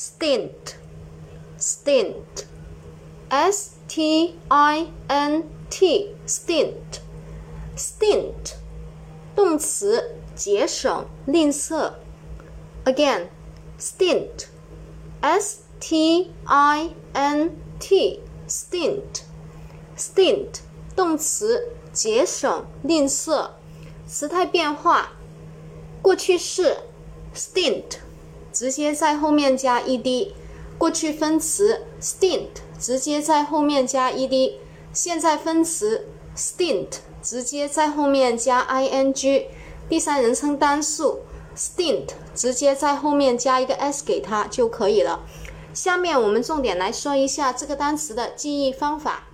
stint，stint，s t i n t，stint，stint，动词，节省、吝啬。Again，stint，s t i n t，stint，stint，动词，节省、吝啬。时态变化，过去式，stint。 直接在后面加 ed，过去分词 stint 直接在后面加 ed，现在分词 stint 直接在后面加 ing，第三人称单数 stint 直接在后面加一个 s 给它就可以了。下面我们重点来说一下这个单词的记忆方法。